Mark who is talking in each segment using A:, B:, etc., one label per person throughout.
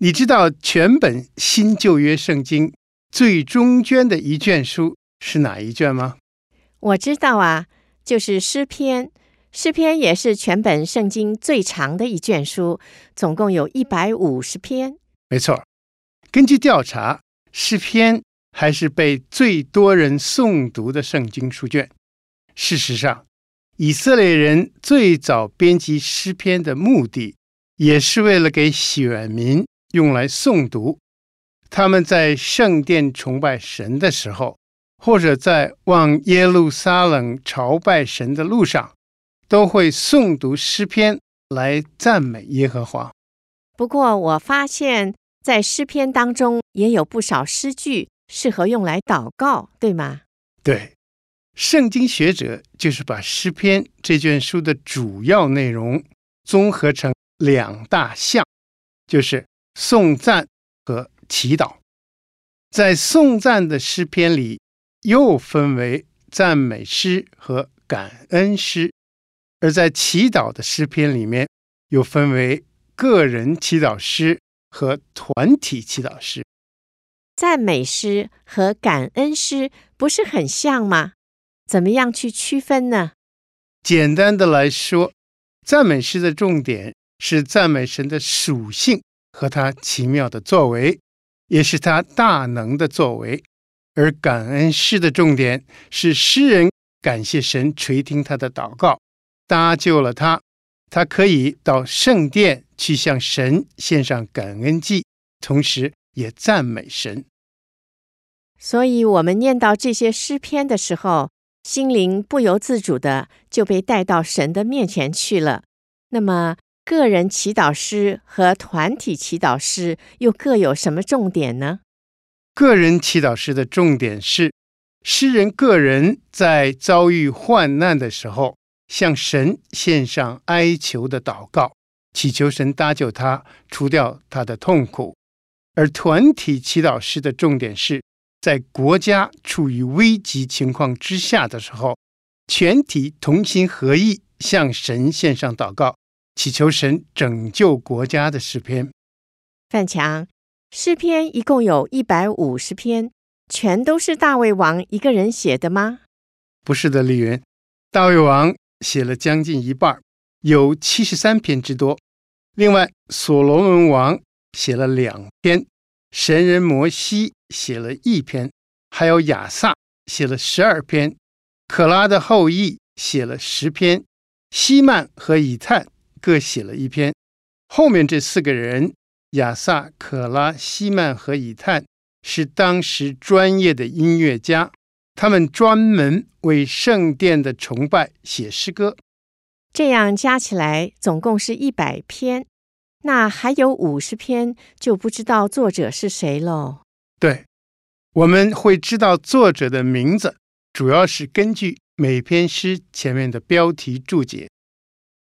A: 你知道全本新旧约圣经最中间的一卷书是哪一卷吗？
B: 我知道啊，就是诗篇。诗篇也是全本圣经最长的一卷书，总共有一百五十篇。
A: 没错，根据调查，诗篇还是被最多人诵读的圣经书卷。事实上，以色列人最早编辑诗篇的目的，也是为了给选民用来诵读。他们在圣殿崇拜神的时候，或者在往耶路撒冷朝拜神的路上，都会诵读诗篇来赞美耶和华。
B: 不过，我发现，在诗篇当中也有不少诗句适合用来祷告，对吗？
A: 对。圣经学者就是把诗篇这卷书的主要内容综合成两大项，就是颂赞和祈祷。在颂赞的诗篇里，又分为赞美诗和感恩诗；而在祈祷的诗篇里面，又分为个人祈祷诗和团体祈祷诗。
B: 赞美诗和感恩诗不是很像吗？怎么样去区分呢？
A: 简单的来说，赞美诗的重点是赞美神的属性和他奇妙的作为，也是他大能的作为；而感恩诗的重点是诗人感谢神垂听他的祷告，搭救了他，他可以到圣殿去向神献上感恩祭，同时也赞美神。
B: 所以，我们念到这些诗篇的时候，心灵不由自主的就被带到神的面前去了。那么，个人祈祷诗和团体祈祷诗又各有什么重点呢？
A: 个人祈祷诗的重点是，诗人个人在遭遇患难的时候，向神献上哀求的祷告，祈求神搭救他，除掉他的痛苦。而团体祈祷诗的重点是，在国家处于危急情况之下的时候，全体同心合意向神献上祷告，祈求神拯救国家的诗篇。
B: 范强，诗篇一共有一百五十篇，全都是大卫王一个人写的吗？
A: 不是的，丽云，大卫王写了将近一半，有七十三篇之多。另外，所罗门王写了两篇。神人摩西写了一篇，还有亚萨写了十二篇，可拉的后裔写了十篇，希曼和以探各写了一篇。后面这四个人，亚萨、可拉、希曼和以探，是当时专业的音乐家，他们专门为圣殿的崇拜写诗歌。
B: 这样加起来，总共是一百篇。那还有五十篇就不知道作者是谁喽？
A: 对，我们会知道作者的名字，主要是根据每篇诗前面的标题注解。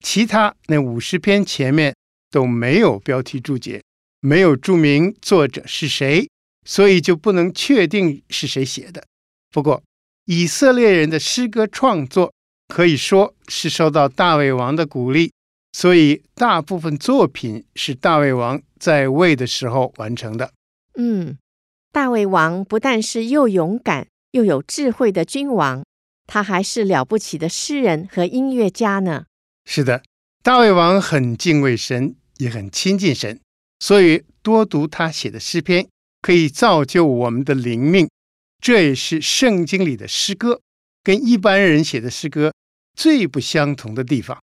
A: 其他那五十篇前面都没有标题注解，没有注明作者是谁，所以就不能确定是谁写的。不过，以色列人的诗歌创作可以说是受到大卫王的鼓励。所以，大部分作品是大卫王在位的时候完成的。
B: 嗯，大卫王不但是又勇敢又有智慧的君王，他还是了不起的诗人和音乐家呢。
A: 是的，大卫王很敬畏神，也很亲近神，所以多读他写的诗篇，可以造就我们的灵命。这也是圣经里的诗歌跟一般人写的诗歌最不相同的地方。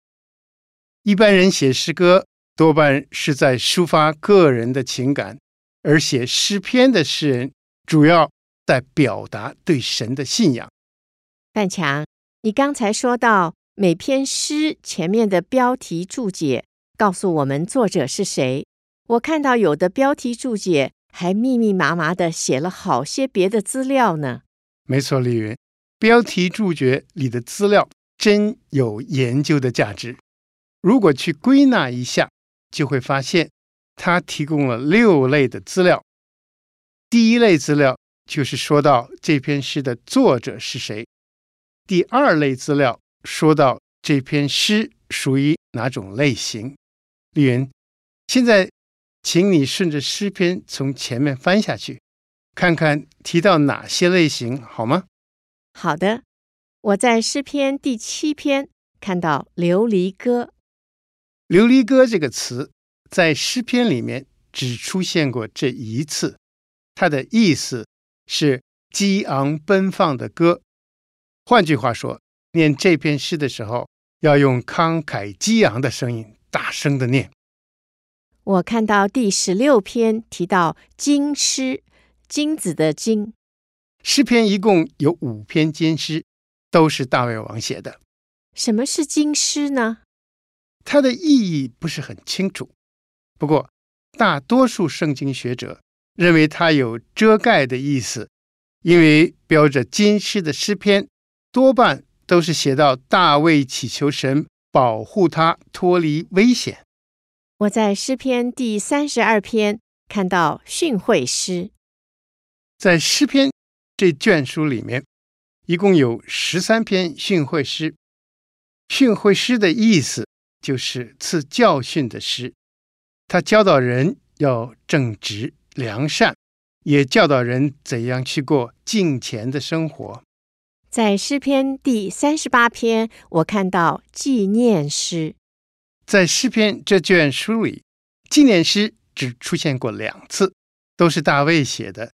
A: 一般人写诗歌多半是在抒发个人的情感，而写诗篇的诗人主要在表达对神的信仰。
B: 范强，你刚才说到每篇诗前面的标题注解告诉我们作者是谁，我看到有的标题注解还密密麻麻的写了好些别的资料呢。
A: 没错，丽云，标题注解里的资料真有研究的价值。如果去归纳一下，就会发现它提供了六类的资料。第一类资料就是说到这篇诗的作者是谁。第二类资料说到这篇诗属于哪种类型。丽云，现在。请你顺着诗篇从前面翻下去，看看提到哪些类型，好吗？
B: 好的，我在诗篇第七篇看到《琉璃歌》。
A: 《琉璃歌》这个词在诗篇里面只出现过这一次，它的意思是激昂奔放的歌。换句话说，念这篇诗的时候，要用慷慨激昂的声音，大声的念。
B: 我看到第十六篇提到金诗，金子的金。
A: 诗篇一共有五篇金诗，都是大卫王写的。
B: 什么是金诗呢？
A: 它的意义不是很清楚，不过大多数圣经学者认为它有遮盖的意思，因为标着金诗的诗篇多半都是写到大卫祈求神保护他脱离危险。
B: 我在诗篇第三十二篇看到训诲诗，
A: 在诗篇这卷书里面，一共有十三篇训诲诗。训诲诗的意思就是赐教训的诗，他教导人要正直良善，也教导人怎样去过敬虔的生活。
B: 在诗篇第三十八篇，我看到纪念诗。
A: 在诗篇这卷书里，纪念诗只出现过两次，都是大卫写的。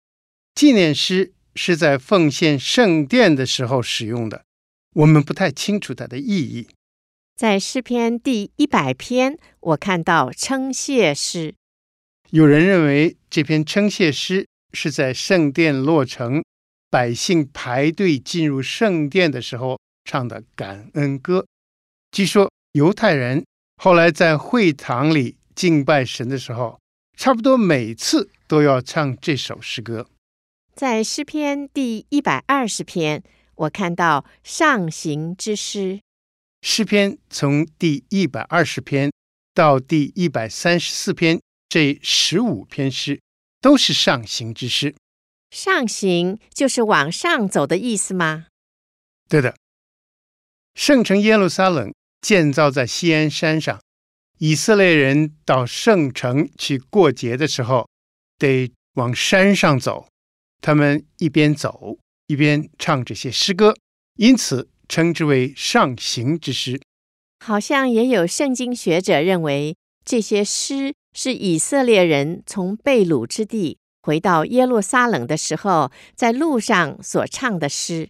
A: 纪念诗是在奉献圣殿的时候使用的，我们不太清楚它的意义。
B: 在诗篇第一百篇，我看到称谢诗。
A: 有人认为这篇称谢诗是在圣殿落成，百姓排队进入圣殿的时候唱的感恩歌。据说犹太人。后来在会堂里敬拜神的时候，差不多每次都要唱这首诗歌。
B: 在诗篇第一百二十篇，我看到上行之诗。
A: 诗篇从第一百二十篇到第一百三十四篇，这十五篇诗都是上行之诗。
B: 上行就是往上走的意思吗？
A: 对的，圣城耶路撒冷。建造在西安山上，以色列人到圣城去过节的时候，得往山上走。他们一边走一边唱这些诗歌，因此称之为上行之诗。
B: 好像也有圣经学者认为，这些诗是以色列人从被掳之地回到耶路撒冷的时候，在路上所唱的诗。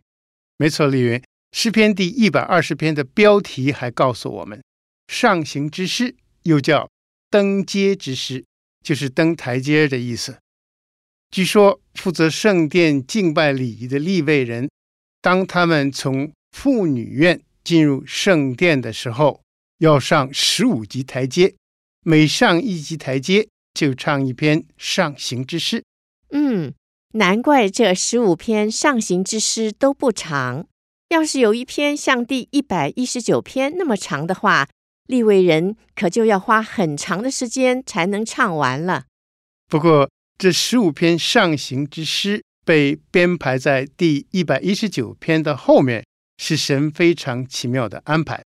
A: 没错，丽云。诗篇第一百二十篇的标题还告诉我们，上行之诗又叫登阶之诗，就是登台阶的意思。据说负责圣殿敬拜礼仪的立位人，当他们从妇女院进入圣殿的时候，要上十五级台阶，每上一级台阶就唱一篇上行之诗。
B: 嗯，难怪这十五篇上行之诗都不长。要是有一篇像第一百一十九篇那么长的话，利未人可就要花很长的时间才能唱完了。
A: 不过，这十五篇上行之诗被编排在第一百一十九篇的后面，是神非常奇妙的安排。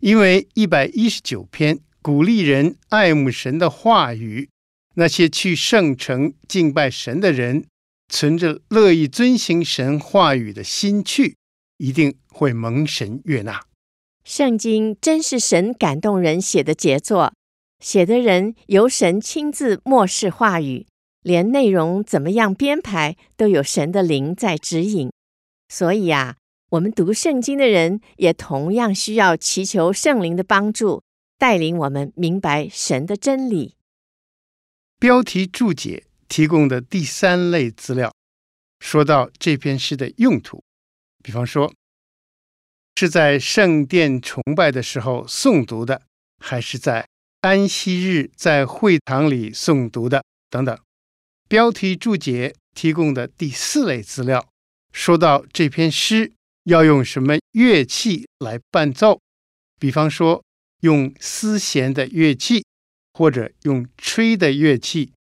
A: 因为一百一十九篇鼓励人爱慕神的话语，那些去圣城敬拜神的人，存着乐意遵行神话语的心去。一定会蒙神悦纳。
B: 圣经真是神感动人写的杰作，写的人由神亲自默示话语，连内容怎么样编排都有神的灵在指引。所以啊，我们读圣经的人也同样需要祈求圣灵的帮助，带领我们明白神的真理。
A: 标题注解提供的第三类资料，说到这篇诗的用途。比方说，是在圣殿崇拜的时候诵读的，还是在安息日在会堂里诵读的等等。标题注解提供的第四类资料，说到这篇诗要用什么乐器来伴奏，比方说用丝弦的乐器，或者用吹的乐器。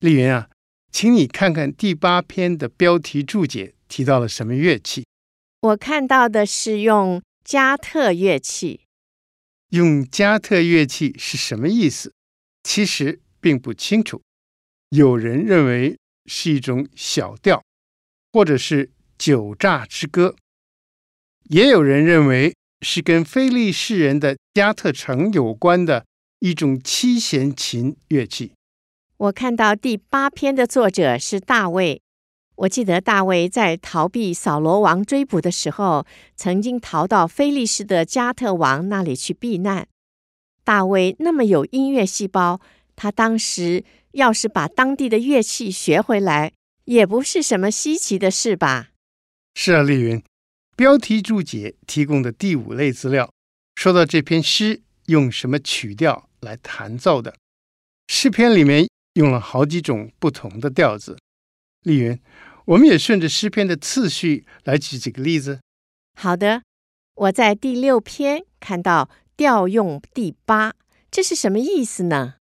A: 丽云啊，请你看看第八篇的标题注解提到了什么乐器？
B: 我看到的是用加特乐器。
A: 用加特乐器是什么意思？其实并不清楚。有人认为是一种小调，或者是酒醡之歌；也有人认为是跟非利士人的加特城有关的一种七弦琴乐器。
B: 我看到第八篇的作者是大卫。我记得大卫在逃避扫罗王追捕的时候，曾经逃到非利士的加特王那里去避难。大卫那么有音乐细胞，他当时要是把当地的乐器学回来，也不是什么稀奇的事吧？
A: 是啊，丽云。标题注解提供的第五类资料，说到这篇诗用什么曲调来弹奏的。诗篇里面用了好几种不同的调子。丽云，我们也顺着诗篇的次序来举几个例子。
B: 好的，我在第六篇看到调用第八，这是什么意思呢？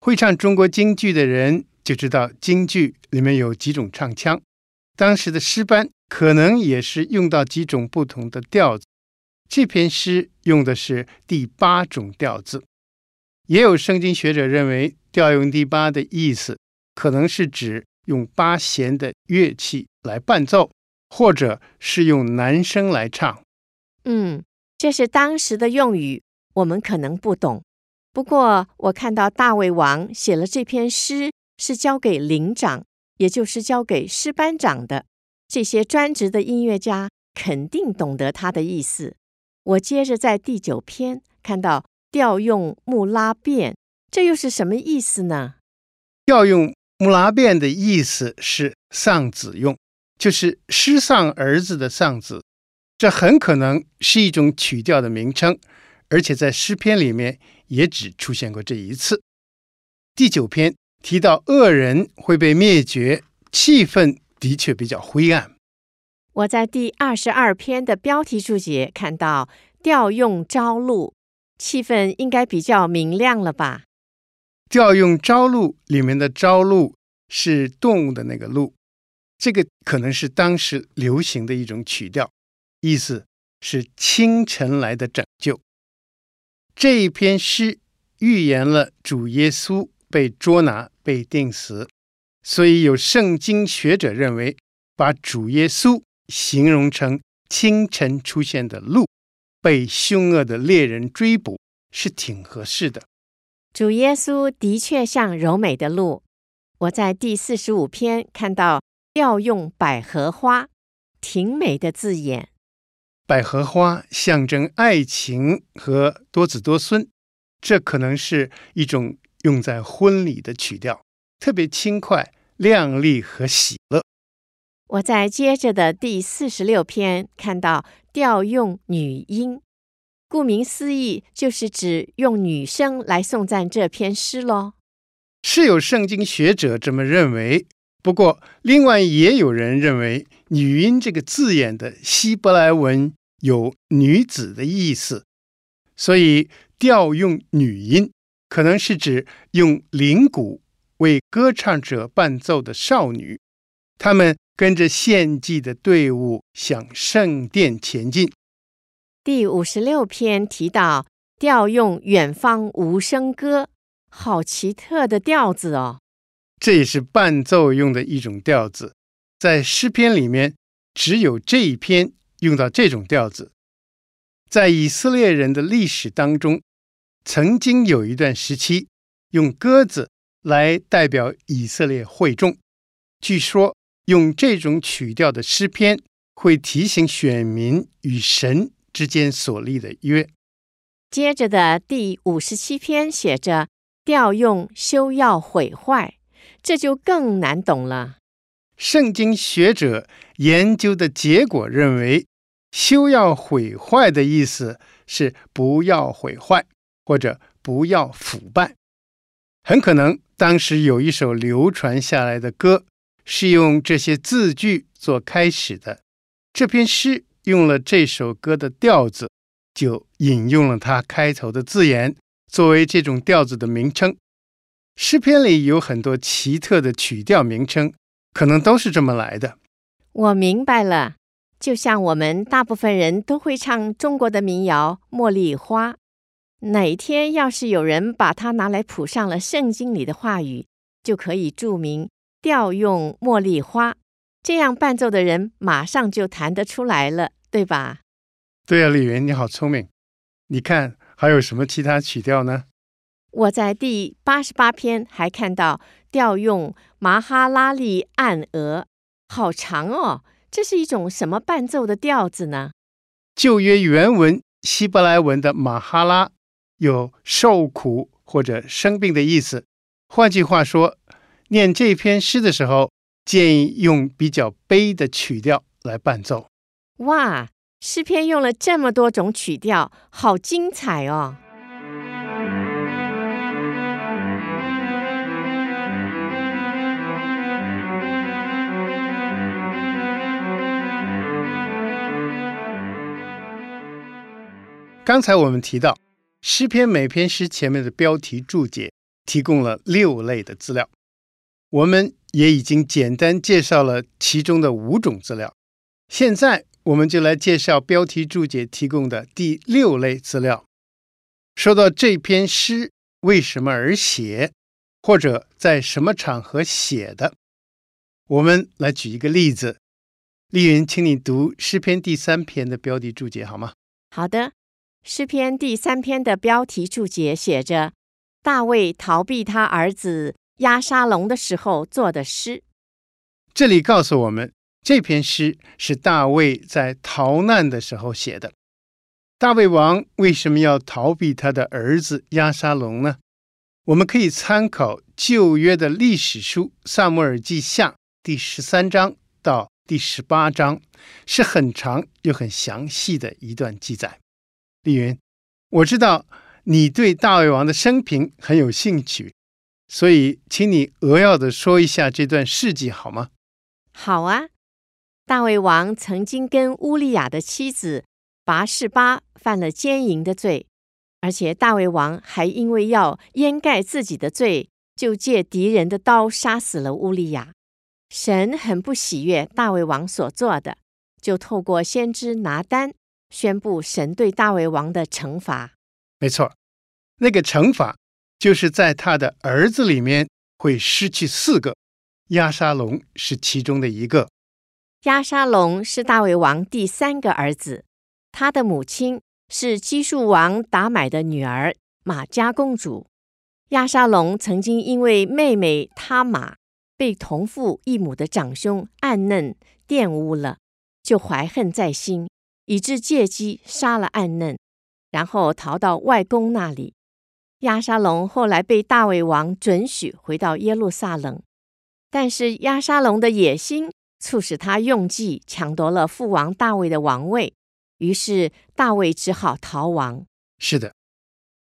A: 会唱中国京剧的人就知道，京剧里面有几种唱腔，当时的诗班可能也是用到几种不同的调子。这篇诗用的是第八种调子，也有圣经学者认为调用第八的意思可能是指。用八弦的乐器来伴奏，或者是用男声来唱。
B: 嗯，这是当时的用语，我们可能不懂。不过，我看到大卫王写了这篇诗，是交给灵长，也就是交给诗班长的。这些专职的音乐家肯定懂得他的意思。我接着在第九篇看到调用木拉变，这又是什么意思呢？
A: 调用。木拉变的意思是丧子用，就是失丧儿子的丧子。这很可能是一种曲调的名称，而且在诗篇里面也只出现过这一次。第九篇提到恶人会被灭绝，气氛的确比较灰暗。
B: 我在第二十二篇的标题注解看到调用朝露，气氛应该比较明亮了吧？
A: 调用朝露里面的朝露是动物的那个露，这个可能是当时流行的一种曲调，意思是清晨来的拯救。这一篇诗预言了主耶稣被捉拿、被钉死，所以有圣经学者认为，把主耶稣形容成清晨出现的鹿，被凶恶的猎人追捕，是挺合适的。
B: 主耶稣的确像柔美的鹿。我在第四十五篇看到调用百合花，挺美的字眼。
A: 百合花象征爱情和多子多孙，这可能是一种用在婚礼的曲调，特别轻快、亮丽和喜乐。
B: 我在接着的第四十六篇看到调用女音。顾名思义，就是指用女声来颂赞这篇诗喽。
A: 是有圣经学者这么认为，不过另外也有人认为“女音”这个字眼的希伯来文有女子的意思，所以调用女音可能是指用铃鼓为歌唱者伴奏的少女，她们跟着献祭的队伍向圣殿前进。
B: 第五十六篇提到调用远方无声歌，好奇特的调子哦。
A: 这也是伴奏用的一种调子，在诗篇里面只有这一篇用到这种调子。在以色列人的历史当中，曾经有一段时期用鸽子来代表以色列会众。据说用这种曲调的诗篇会提醒选民与神之间所立的约。
B: 接着的第五十七篇写着调用休要毁坏，这就更难懂了。
A: 圣经学者研究的结果认为，休要毁坏的意思是不要毁坏或者不要腐败。很可能当时有一首流传下来的歌，是用这些字句做开始的。这篇诗用了这首歌的调子，就引用了它开头的字眼，作为这种调子的名称。诗篇里有很多奇特的曲调名称，可能都是这么来的。
B: 我明白了，就像我们大部分人都会唱中国的民谣《茉莉花》。哪天要是有人把它拿来谱上了圣经里的话语，就可以注明调用茉莉花，这样伴奏的人马上就弹得出来了，对吧？
A: 对啊，李云，你好聪明。你看还有什么其他曲调呢？
B: 我在第八十八篇还看到调用马哈拉利暗俄，好长哦。这是一种什么伴奏的调子呢？
A: 旧约原文希伯来文的马哈拉。有受苦或者生病的意思。换句话说，念这篇诗的时候，建议用比较悲的曲调来伴奏。
B: 哇，诗篇用了这么多种曲调，好精彩哦！
A: 刚才我们提到。诗篇每篇诗前面的标题注解提供了六类的资料，我们也已经简单介绍了其中的五种资料。现在我们就来介绍标题注解提供的第六类资料。说到这篇诗为什么而写，或者在什么场合写的，我们来举一个例子。丽云，请你读诗篇第三篇的标题注解好吗？
B: 好的。诗篇第三篇的标题注解写着：“大卫逃避他儿子押沙龙的时候做的诗。”
A: 这里告诉我们，这篇诗是大卫在逃难的时候写的。大卫王为什么要逃避他的儿子押沙龙呢？我们可以参考旧约的历史书《撒母耳记下》第十三章到第十八章，是很长又很详细的一段记载。丽云，我知道你对大卫王的生平很有兴趣，所以请你扼要的说一下这段事迹好吗？
B: 好啊，大卫王曾经跟乌利亚的妻子拔示巴犯了奸淫的罪，而且大卫王还因为要掩盖自己的罪，就借敌人的刀杀死了乌利亚。神很不喜悦大卫王所做的，就透过先知拿单。宣布神对大卫王的惩罚。
A: 没错，那个惩罚就是在他的儿子里面会失去四个，亚沙龙是其中的一个。
B: 亚沙龙是大卫王第三个儿子，他的母亲是基述王达买的女儿玛迦公主。亚沙龙曾经因为妹妹他玛被同父异母的长兄暗嫩玷污了，就怀恨在心。以致借机杀了暗嫩，然后逃到外公那里。亚沙龙后来被大卫王准许回到耶路撒冷，但是亚沙龙的野心促使他用计抢夺了父王大卫的王位，于是大卫只好逃亡。
A: 是的，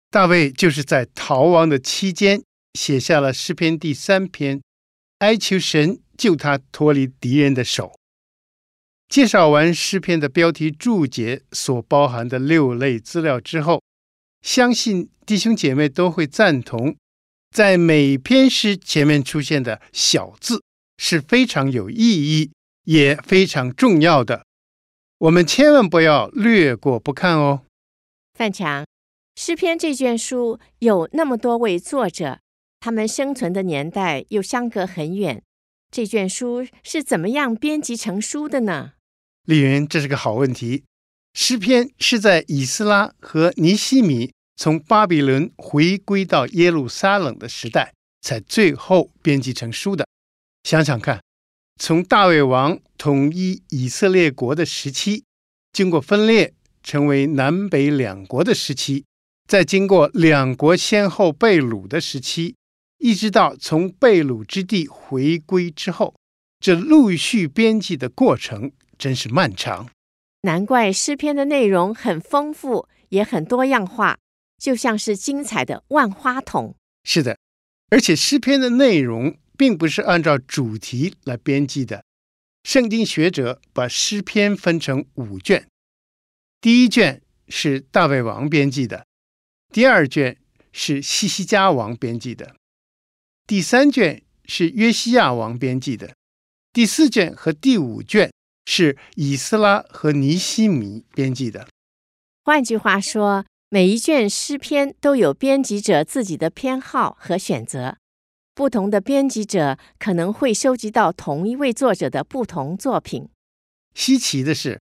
A: 大卫就是在逃亡的期间写下了诗篇第三篇，哀求神救他脱离敌人的手。介绍完诗篇的标题注解所包含的六类资料之后，相信弟兄姐妹都会赞同，在每篇诗前面出现的小字是非常有意义也非常重要的，我们千万不要略过不看哦。
B: 范强，诗篇这卷书有那么多位作者，他们生存的年代又相隔很远，这卷书是怎么样编辑成书的呢？
A: 丽云，这是个好问题。诗篇是在以斯拉和尼希米从巴比伦回归到耶路撒冷的时代，才最后编辑成书的。想想看，从大卫王统一以色列国的时期，经过分裂成为南北两国的时期，再经过两国先后被掳的时期，一直到从被掳之地回归之后，这陆续编辑的过程。真是漫长，
B: 难怪诗篇的内容很丰富，也很多样化，就像是精彩的万花筒。
A: 是的，而且诗篇的内容并不是按照主题来编辑的。圣经学者把诗篇分成五卷，第一卷是大卫王编辑的，第二卷是西西家王编辑的，第三卷是约西亚王编辑的，第四卷和第五卷是以斯拉和尼西米编辑的。
B: 换句话说，每一卷诗篇都有编辑者自己的偏好和选择。不同的编辑者可能会收集到同一位作者的不同作品。
A: 稀奇的是，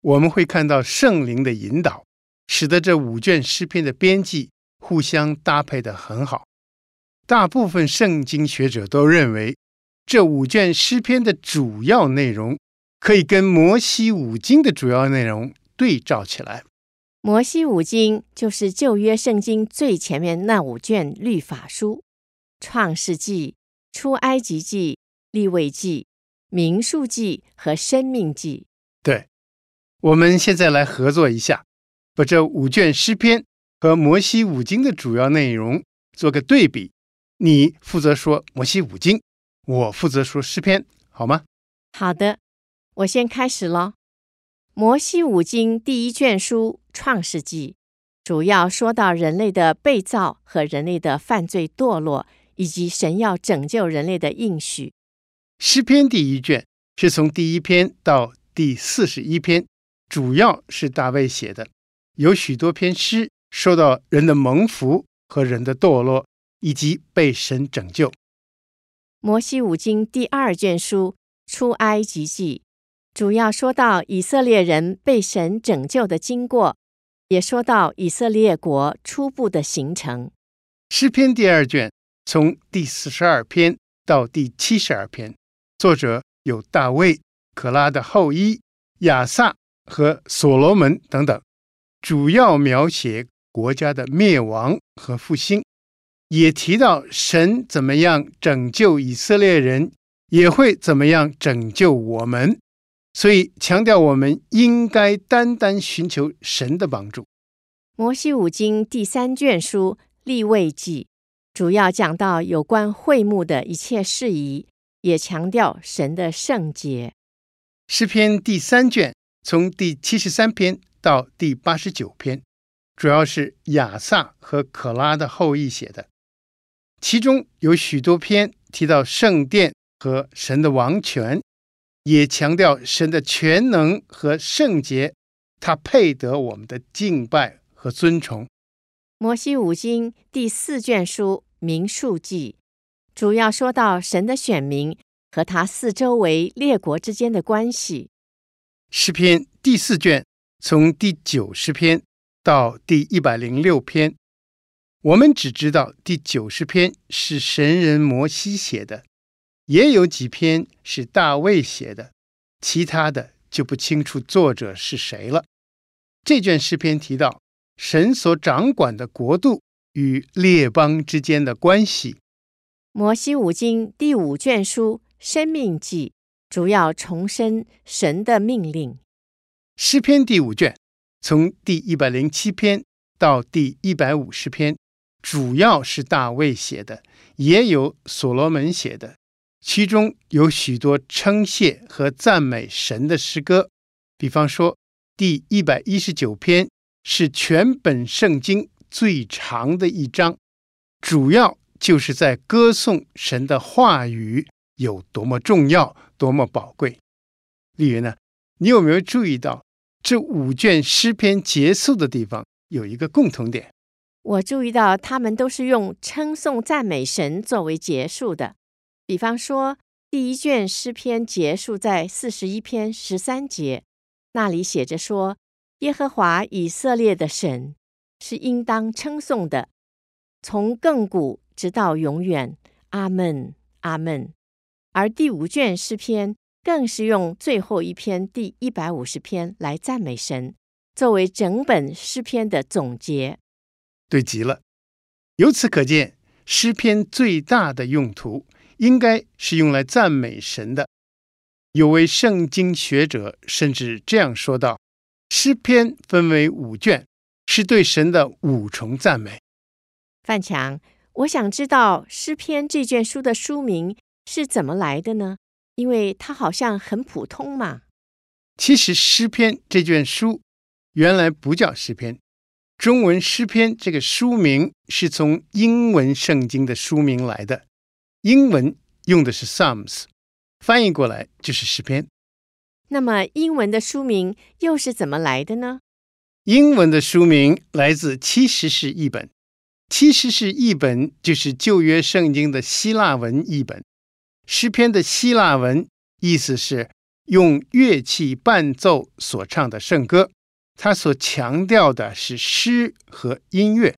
A: 我们会看到圣灵的引导，使得这五卷诗篇的编辑互相搭配的很好。大部分圣经学者都认为，这五卷诗篇的主要内容可以跟摩西五经的主要内容对照起来。
B: 摩西五经就是旧约圣经最前面那五卷律法书。创世纪、出埃及记、利未记、民数记和生命记。
A: 对，我们现在来合作一下，把这五卷诗篇和摩西五经的主要内容做个对比。你负责说摩西五经，我负责说诗篇，好吗？
B: 好的，我先开始喽。摩西五经第一卷书《创世纪》，主要说到人类的被造和人类的犯罪堕落。以及神要拯救人类的应许。
A: 诗篇第一卷是从第一篇到第四十一篇，主要是大卫写的，有许多篇诗说到人的蒙福和人的堕落，以及被神拯救。
B: 摩西五经第二卷书出埃及记，主要说到以色列人被神拯救的经过，也说到以色列国初步的形成。
A: 诗篇第二卷。从第四十二篇到第七十二篇，作者有大卫、可拉的后裔亚萨和所罗门等等，主要描写国家的灭亡和复兴，也提到神怎么样拯救以色列人，也会怎么样拯救我们，所以强调我们应该单单寻求神的帮助。
B: 摩西五经第三卷书立位记。主要讲到有关会幕的一切事宜，也强调神的圣洁。
A: 诗篇第三卷从第七十三篇到第八十九篇，主要是亚萨和可拉的后裔写的，其中有许多篇提到圣殿和神的王权，也强调神的全能和圣洁，他配得我们的敬拜和尊崇。
B: 摩西五经第四卷书民数记，主要说到神的选民和他四周围列国之间的关系。
A: 诗篇第四卷从第九十篇到第一百零六篇，我们只知道第九十篇是神人摩西写的，也有几篇是大卫写的，其他的就不清楚作者是谁了。这卷诗篇提到。神所掌管的国度与列邦之间的关系。
B: 摩西五经第五卷书《生命记》主要重申神的命令。
A: 诗篇第五卷从第一百零七篇到第一百五十篇，主要是大卫写的，也有所罗门写的，其中有许多称谢和赞美神的诗歌。比方说，第一百一十九篇。是全本圣经最长的一章，主要就是在歌颂神的话语有多么重要、多么宝贵。例如呢，你有没有注意到这五卷诗篇结束的地方有一个共同点？
B: 我注意到他们都是用称颂赞美神作为结束的。比方说，第一卷诗篇结束在四十一篇十三节，那里写着说。耶和华以色列的神是应当称颂的，从亘古直到永远。阿门，阿门。而第五卷诗篇更是用最后一篇第一百五十篇来赞美神，作为整本诗篇的总结。
A: 对极了。由此可见，诗篇最大的用途应该是用来赞美神的。有位圣经学者甚至这样说道。诗篇分为五卷，是对神的五重赞美。
B: 范强，我想知道诗篇这卷书的书名是怎么来的呢？因为它好像很普通嘛。
A: 其实诗篇这卷书原来不叫诗篇，中文诗篇这个书名是从英文圣经的书名来的，英文用的是 Psalms，翻译过来就是诗篇。
B: 那么英文的书名又是怎么来的呢？
A: 英文的书名来自七十士译本，七十士译本就是旧约圣经的希腊文译本。诗篇的希腊文意思是用乐器伴奏所唱的圣歌，它所强调的是诗和音乐。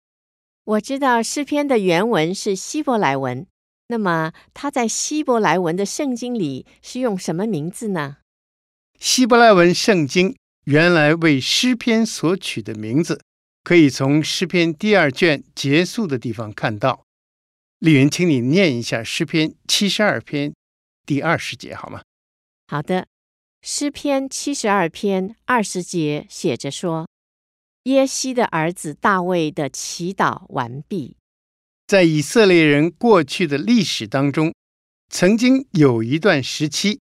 B: 我知道诗篇的原文是希伯来文，那么他在希伯来文的圣经里是用什么名字呢？
A: 希伯来文圣经原来为诗篇所取的名字，可以从诗篇第二卷结束的地方看到。丽云，请你念一下诗篇七十二篇第二十节好吗？
B: 好的，诗篇七十二篇二十节写着说：“耶西的儿子大卫的祈祷完毕。”
A: 在以色列人过去的历史当中，曾经有一段时期，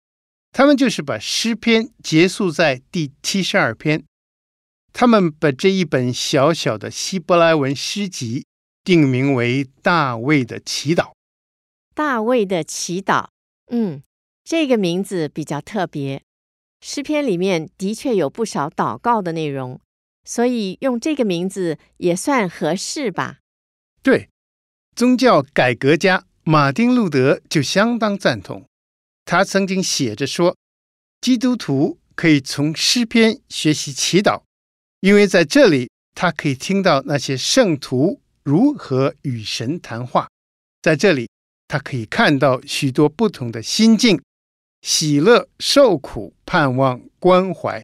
A: 他们就是把诗篇结束在第七十二篇，他们把这一本小小的希伯来文诗集。定名为大卫的祈祷。
B: 大卫的祈祷，嗯，这个名字比较特别。诗篇里面的确有不少祷告的内容，所以用这个名字也算合适吧？
A: 对，宗教改革家马丁·路德就相当赞同。他曾经写着说，基督徒可以从诗篇学习祈祷，因为在这里他可以听到那些圣徒。如何与神谈话？在这里，他可以看到许多不同的心境：喜乐、受苦、盼望、关怀。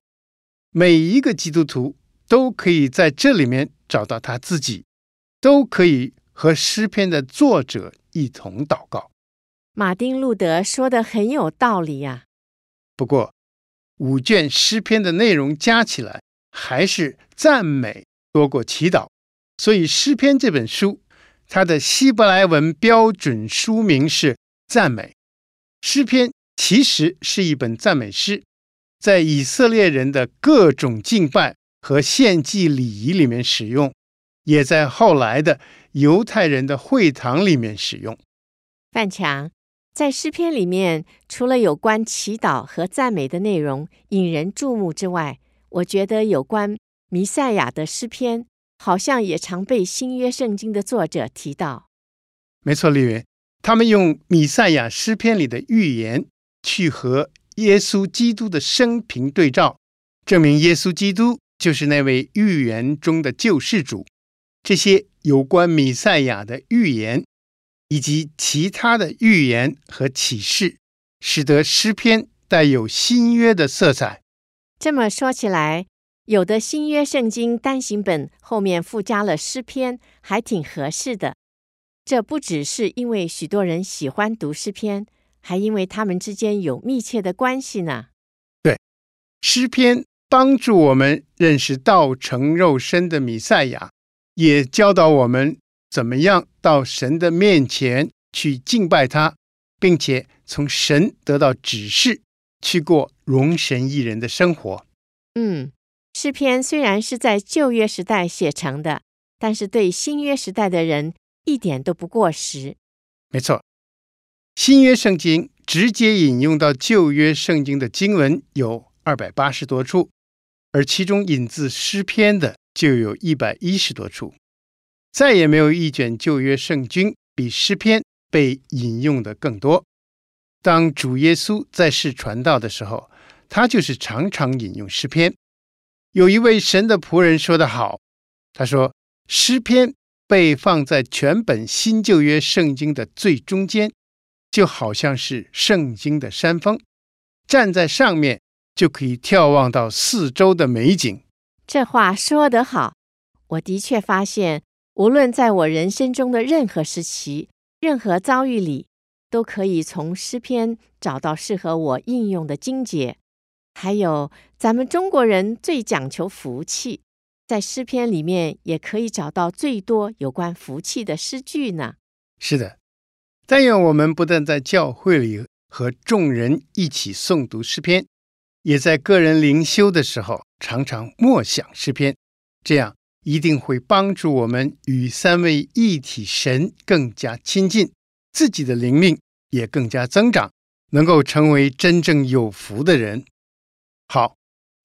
A: 每一个基督徒都可以在这里面找到他自己，都可以和诗篇的作者一同祷告。
B: 马丁·路德说的很有道理呀。
A: 不过，五卷诗篇的内容加起来，还是赞美多过祈祷。所以，诗篇这本书，它的希伯来文标准书名是赞美。诗篇其实是一本赞美诗，在以色列人的各种敬拜和献祭礼仪里面使用，也在后来的犹太人的会堂里面使用。
B: 范强，在诗篇里面，除了有关祈祷和赞美的内容引人注目之外，我觉得有关弥赛亚的诗篇。好像也常被新约圣经的作者提到。
A: 没错，丽云，他们用弥赛亚诗篇里的预言去和耶稣基督的生平对照，证明耶稣基督就是那位预言中的救世主。这些有关弥赛亚的预言，以及其他的预言和启示，使得诗篇带有新约的色彩。
B: 这么说起来，有的新约圣经单行本后面附加了诗篇，还挺合适的。这不只是因为许多人喜欢读诗篇，还因为他们之间有密切的关系呢。
A: 对，诗篇帮助我们认识道成肉身的弥赛亚，也教导我们怎么样到神的面前去敬拜他，并且从神得到指示，去过容神益人的生活。
B: 嗯。诗篇虽然是在旧约时代写成的，但是对新约时代的人一点都不过时。
A: 没错，新约圣经直接引用到旧约圣经的经文有二百八十多处，而其中引自诗篇的就有一百一十多处。再也没有一卷旧约圣经比诗篇被引用的更多。当主耶稣在世传道的时候，他就是常常引用诗篇。有一位神的仆人说得好，他说：“诗篇被放在全本新旧约圣经的最中间，就好像是圣经的山峰，站在上面就可以眺望到四周的美景。”
B: 这话说得好，我的确发现，无论在我人生中的任何时期、任何遭遇里，都可以从诗篇找到适合我应用的经节。还有，咱们中国人最讲求福气，在诗篇里面也可以找到最多有关福气的诗句呢。
A: 是的，但愿我们不但在教会里和众人一起诵读诗篇，也在个人灵修的时候常常默想诗篇，这样一定会帮助我们与三位一体神更加亲近，自己的灵命也更加增长，能够成为真正有福的人。好。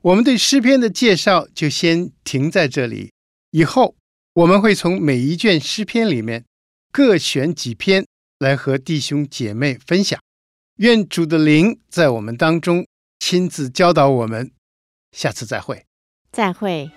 A: 我们对诗篇的介绍就先停在这里，以后我们会从每一卷诗篇里面各选几篇来和弟兄姐妹分享。愿主的灵在我们当中亲自教导我们。下次再会。
B: 再会。